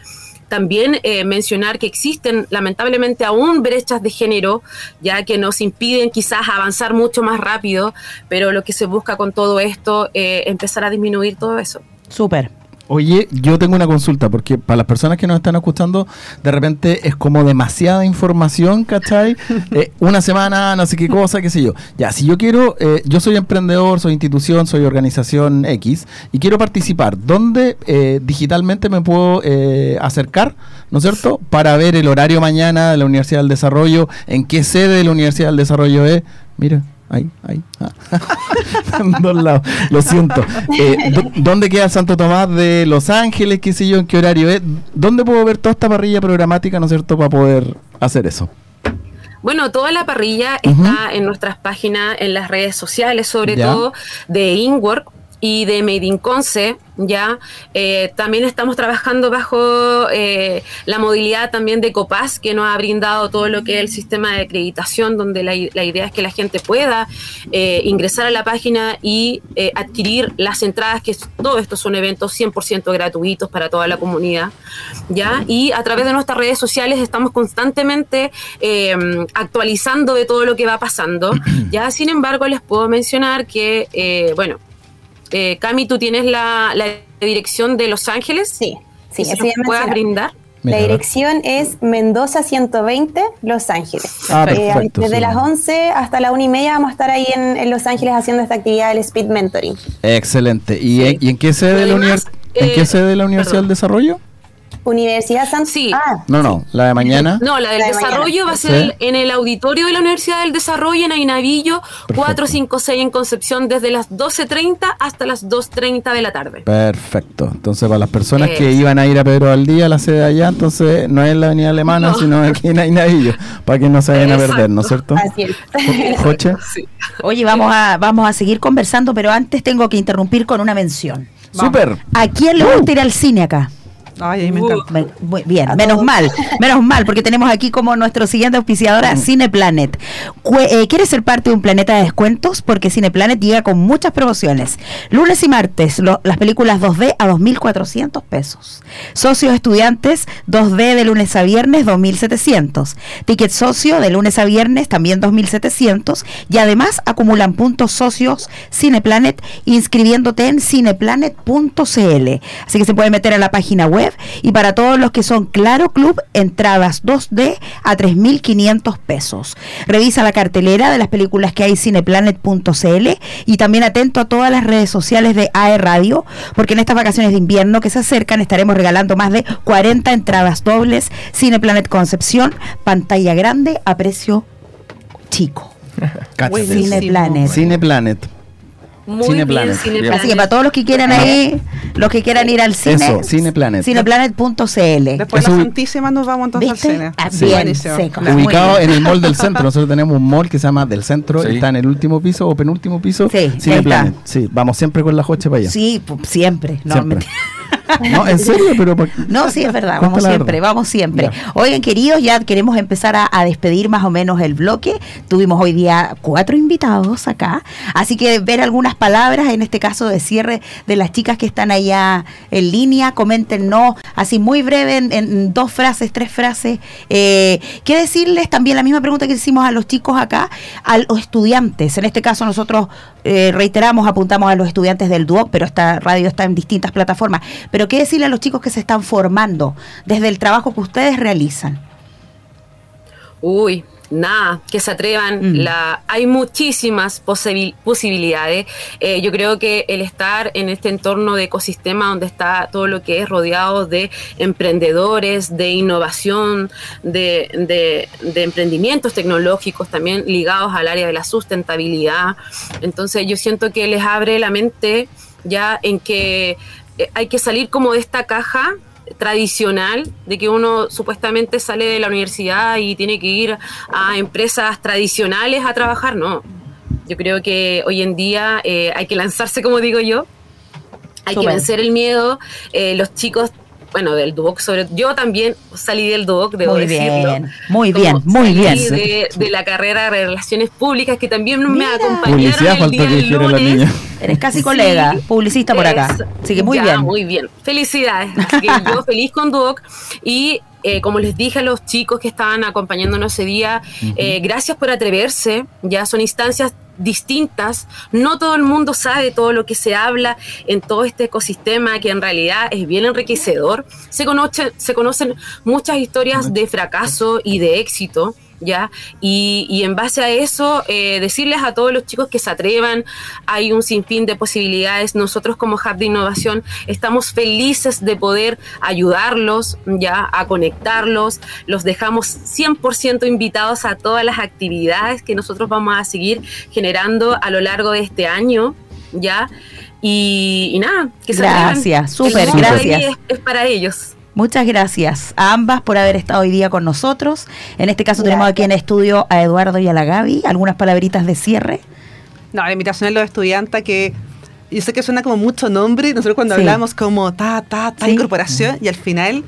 también eh, mencionar que existen lamentablemente aún brechas de género, ya que nos impiden quizás avanzar mucho más rápido, pero lo que se busca con todo esto es empezar a disminuir todo eso. Súper. Oye, yo tengo una consulta, porque para las personas que nos están escuchando, de repente es como demasiada información, ¿cachai? Eh, una semana, no sé qué cosa, qué sé yo. Ya, si yo quiero, eh, yo soy emprendedor, soy institución, soy organización X, y quiero participar, ¿dónde eh, digitalmente me puedo eh, acercar, ¿no es cierto? Para ver el horario mañana de la Universidad del Desarrollo, en qué sede de la Universidad del Desarrollo es. Mira, ahí, ahí. ah. en dos lados. Lo siento. Eh, ¿dó- ¿Dónde queda Santo Tomás de Los Ángeles? ¿Qué sé yo? ¿En qué horario es? ¿Dónde puedo ver toda esta parrilla programática, ¿no es cierto?, para poder hacer eso. Bueno, toda la parrilla está en nuestras páginas, en las redes sociales, sobre Ya. todo de InWork y de Made in Conce, ya. Eh, también estamos trabajando bajo eh, la modalidad también de Copaz, que nos ha brindado todo lo que es el sistema de acreditación, donde la, la idea es que la gente pueda eh, ingresar a la página y eh, adquirir las entradas, que todo esto son eventos 100% gratuitos para toda la comunidad, ¿ya? Y a través de nuestras redes sociales estamos constantemente eh, actualizando de todo lo que va pasando, ¿ya? Sin embargo, les puedo mencionar que, eh, bueno, eh, Cami, tú tienes la, la dirección de Los Ángeles. Sí, sí, eso a puedas brindar. La dirección es Mendoza 120, Los Ángeles. Ah, Eh, desde sí. las 11 hasta la 1 y media vamos a estar ahí en, en Los Ángeles haciendo esta actividad del Speed Mentoring. Excelente. ¿Y, Sí. en, y en qué sede de la Además, univers- ¿En qué eh, sede de la Universidad perdón. del Desarrollo? Universidad San Sí. Ah, No, no, la de mañana. No, la del La de desarrollo mañana. va a ser Sí. en el auditorio de la Universidad del Desarrollo en Ainavillo, 456 en Concepción, desde las 12.30 hasta las 2.30 de la tarde. Perfecto. Entonces, para las personas que iban a ir a Pedro Valdía, la sede allá, entonces no es la avenida alemana, No. sino aquí en Ainavillo, para que no se vayan a perder, ¿no es cierto? así es. Jo- Joche. Sí. Oye, vamos a, vamos a seguir conversando, pero antes tengo que interrumpir con una mención. Súper. ¿A quién le gusta ir al cine acá? Ay, a mí me Uh. encanta. Muy bien, menos mal, menos mal, porque tenemos aquí como nuestro siguiente auspiciador a Cineplanet. Eh, ¿Quieres ser parte de un planeta de descuentos? Porque Cineplanet llega con muchas promociones. Lunes y martes, lo- las películas 2D a 2.400 pesos. Socios estudiantes 2D de lunes a viernes 2.700. Ticket socio de lunes a viernes también 2.700. Y además acumulan puntos socios Cineplanet inscribiéndote en cineplanet.cl. Así que se puede meter a la página web y para todos los que son Claro Club, entradas 2D a 3.500 pesos. Revisa la cartelera de las películas que hay en cineplanet.cl y también atento a todas las redes sociales de AE Radio, porque en estas vacaciones de invierno que se acercan estaremos regalando más de 40 entradas dobles Cineplanet Concepción, pantalla grande a precio chico. Cineplanet. Muy bien, Cineplanet. Así que para todos los que quieran ahí, los que quieran ir al cine, Eso, Cineplanet. cineplanet.cl. Después Eso- de la Santísima nos vamos entonces ¿Viste? al cine. Ah, Sí. bien, seco. Ubicado bien. en el mall del centro. Nosotros tenemos un mall que se llama del centro. Sí. Está en el último piso o penúltimo piso. Sí, Cineplanet. Sí, vamos siempre con la Joche para allá. Sí, pu- siempre. No, Siempre. No, en serio, pero ¿por- No, sí, es verdad, vamos siempre, vamos siempre. Ya. Oigan, queridos, ya queremos empezar a, a despedir más o menos el bloque. Tuvimos hoy día cuatro invitados acá, así que ver algunas palabras, en este caso de cierre de las chicas que están allá en línea, coméntenos así muy breve, en, en dos frases, tres frases. Eh, ¿Qué decirles? También la misma pregunta que hicimos a los chicos acá, a los estudiantes. En este caso nosotros eh, reiteramos, apuntamos a los estudiantes del DUOC, pero esta radio está en distintas plataformas. Pero ¿qué decirle a los chicos que se están formando desde el trabajo que ustedes realizan? Uy, nada, que se atrevan. Mm. La, hay muchísimas posibil- posibilidades. Eh, yo creo que el estar en este entorno de ecosistema donde está todo lo que es rodeado de emprendedores, de innovación, de, de- de emprendimientos tecnológicos también ligados al área de la sustentabilidad. Entonces yo siento que les abre la mente ya en que hay que salir como de esta caja tradicional de que uno supuestamente sale de la universidad y tiene que ir a empresas tradicionales a trabajar, no. Yo creo que hoy en día eh, hay que lanzarse, como digo yo, hay que vencer el miedo. Eh, los chicos, bueno, del Duoc sobre yo también salí del Duoc, debo Muy decirlo. bien, muy Como bien, muy salí bien. De, de la carrera de Relaciones Públicas que también me acompañaron Publicidad el faltó día que del la lunes. niña. Eres casi Sí. colega, publicista por acá. Así que muy ya, bien. Muy bien. Felicidades. Así que yo feliz con Duoc. Y eh, como les dije a los chicos que estaban acompañándonos ese día, eh, gracias por atreverse. Ya son instancias distintas. No todo el mundo sabe todo lo que se habla en todo este ecosistema que en realidad es bien enriquecedor. Se, conoce- se conocen muchas historias de fracaso y de éxito. ¿Ya? Y, y en base a eso, eh, decirles a todos los chicos que se atrevan, hay un sinfín de posibilidades. Nosotros como Hub de Innovación estamos felices de poder ayudarlos, ya, a conectarlos. Los dejamos 100% invitados a todas las actividades que nosotros vamos a seguir generando a lo largo de este año, ya. Y, y nada, que se. Gracias, súper, gracias. es para ellos. Muchas gracias a ambas por haber estado hoy día con nosotros. En este caso tenemos aquí en estudio a Eduardo y a la Gaby. Algunas palabritas de cierre. No, la invitación a los estudiantes que yo sé que suena como mucho nombre, nosotros cuando Sí. hablamos como ta, ta, ta, Sí. incorporación, y al final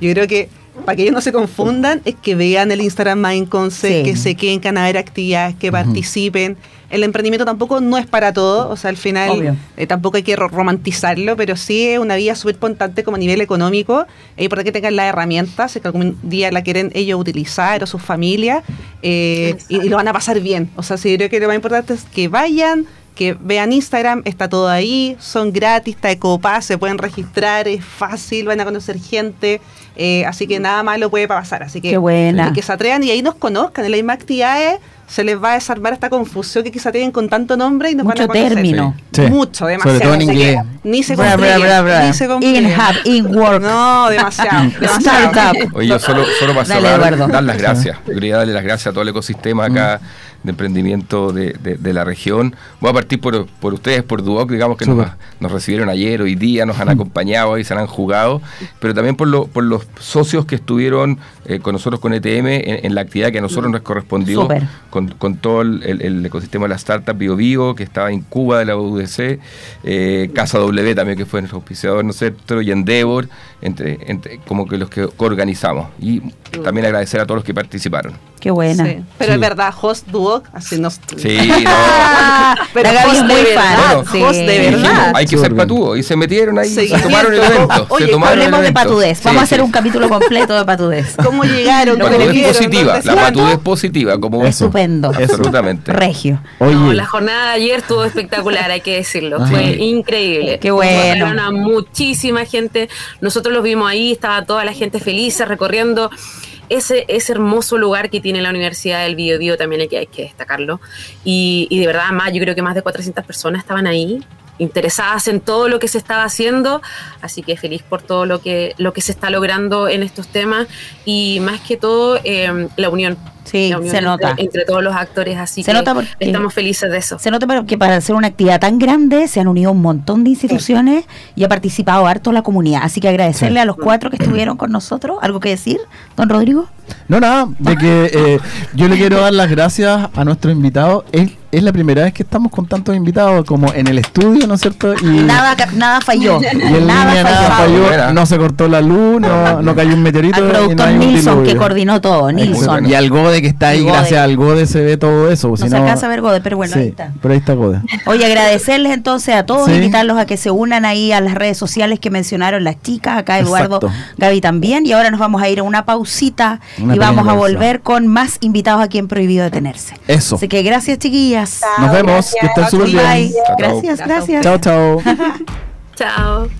yo creo que para que ellos no se confundan, es que vean el Instagram Mindconce, Sí. que se queden a ver actividades, que participen. El emprendimiento tampoco no es para todo, o sea, al final eh, tampoco hay que ro- romantizarlo, pero sí es una vía súper importante como a nivel económico. Es importante que tengan las herramientas, si que algún día la quieren ellos utilizar o sus familias, eh, y, y lo van a pasar bien. O sea, sí, creo que lo más importante es que vayan, que vean Instagram, está todo ahí, son gratis, está Ecopass, se pueden registrar, es fácil, van a conocer gente, eh, así que nada malo puede pasar. Así que, Qué buena. que se atrevan y ahí nos conozcan, en las mismas actividades se les va a desarmar esta confusión que quizá tienen con tanto nombre y nos van Mucho a conocer. término. Sí. Mucho, demasiado. Sobre todo en inglés. Ni se Bra, bra, compliquen, bra, bra. ni se In hub, in work. No, demasiado. demasiado. Startup. Oye, yo solo, solo para Dale, dar las gracias. Yo quería darle las gracias a todo el ecosistema acá de emprendimiento de, de- de la región. Voy a partir por, por ustedes, por Duoc, digamos que nos, recibieron ayer, hoy día, nos han acompañado y se han jugado, pero también por, lo- por los socios que estuvieron eh, con nosotros con ETM en, en la actividad que a nosotros nos correspondió con, con todo el, el- ecosistema de la startup Bio Bio, que estaba en Cuba de la UDC, eh, Casa W también, que fue nuestro auspiciador, ¿no es cierto? Y Endeavor, entre, entre, como que los que organizamos. Y también agradecer a todos los que participaron. Qué buena. Sí, Pero Sí. es verdad, host Duoc, así nos. Sí, no. Ah, Pero la Gaby es host de muy fan. Bueno, sí. host de Dijimos, verdad. hay que ser patúo. Y se metieron ahí, se tomaron el evento. Oye, se tomaron el Hablemos de evento. patudez. Vamos Sí, a hacer sí. un capítulo completo de patudez. ¿Cómo llegaron? La ¿Cómo patudez vieron? positiva, ¿Dónde la patudez positiva, como Eso. Estupendo. Eso. absolutamente. Regio. Oye, No, la jornada de ayer estuvo espectacular, hay que decirlo. Ajá. Fue increíble. Qué bueno. A muchísima gente. Nosotros los vimos ahí, estaba toda la gente feliz recorriendo ese, ese hermoso lugar que tiene la Universidad del Bio Bio, también hay que, hay que destacarlo. Y de verdad, más, yo creo que más de 400 personas estaban ahí interesadas en todo lo que se estaba haciendo, así que feliz por todo lo que, lo que se está logrando en estos temas y más que todo eh, la unión. Sí, la unión se nota. entre todos los actores, así Se que nota porque- estamos felices de eso. Se nota pero que para hacer una actividad tan grande se han unido un montón de instituciones y ha participado harto la comunidad. Así que agradecerle a los cuatro que estuvieron con nosotros. ¿Algo que decir, don Rodrigo? No, nada, de que eh, yo le quiero dar las gracias a nuestro invitado. Él es la primera vez que estamos con tantos invitados como en el estudio, ¿no es cierto? Y, Nada, falló. y en nada línea nada falló. falló, no se cortó la luz, no, no cayó un meteorito. Al no productor un Nilsson que coordinó todo, Nilsson. Y al Gode que está ahí, Gode. gracias al Gode se ve todo eso. No si se alcanza a ver Gode, pero bueno, Sí, ahí está. Pero ahí está Gode. Oye, agradecerles entonces a todos, Sí. invitarlos a que se unan ahí a las redes sociales que mencionaron las chicas, acá Eduardo, Exacto. Gaby también, y ahora nos vamos a ir a una pausita Una y vamos a volver con más invitados aquí en Prohibido Detenerse. Eso. Así que gracias, chiquillas. Chao, Nos vemos, que estén gracias. súper bien. Chao. Gracias, gracias. Chao, chao. Chao.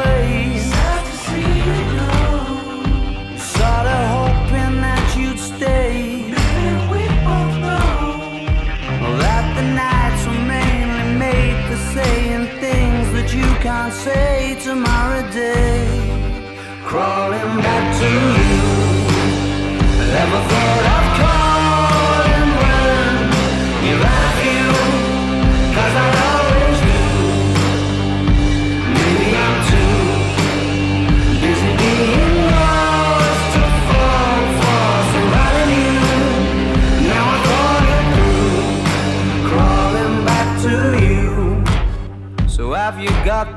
Can't say tomorrow day. Crawling back to you. Never thought of calling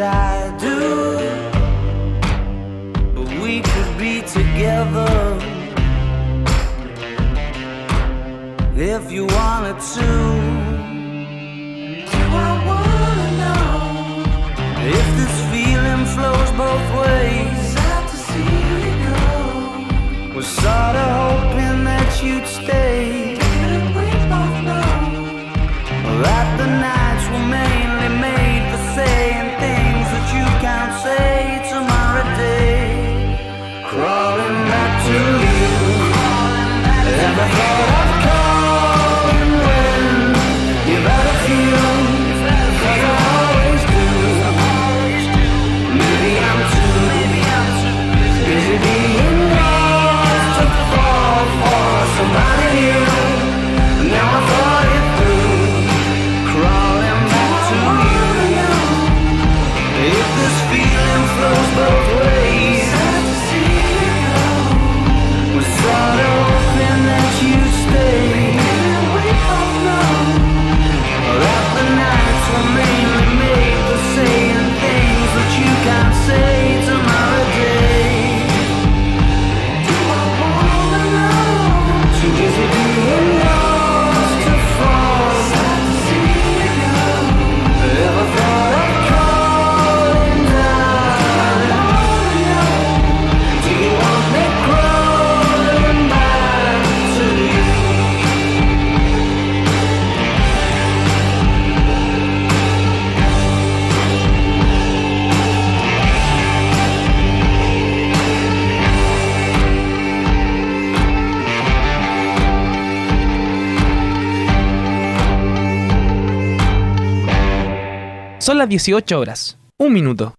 I do. But we could be together if you wanted to. Do I wanna know if this feeling flows both ways? Sad to see you go. Was sorta hoping that you'd stay. Las 18 horas. Un minuto.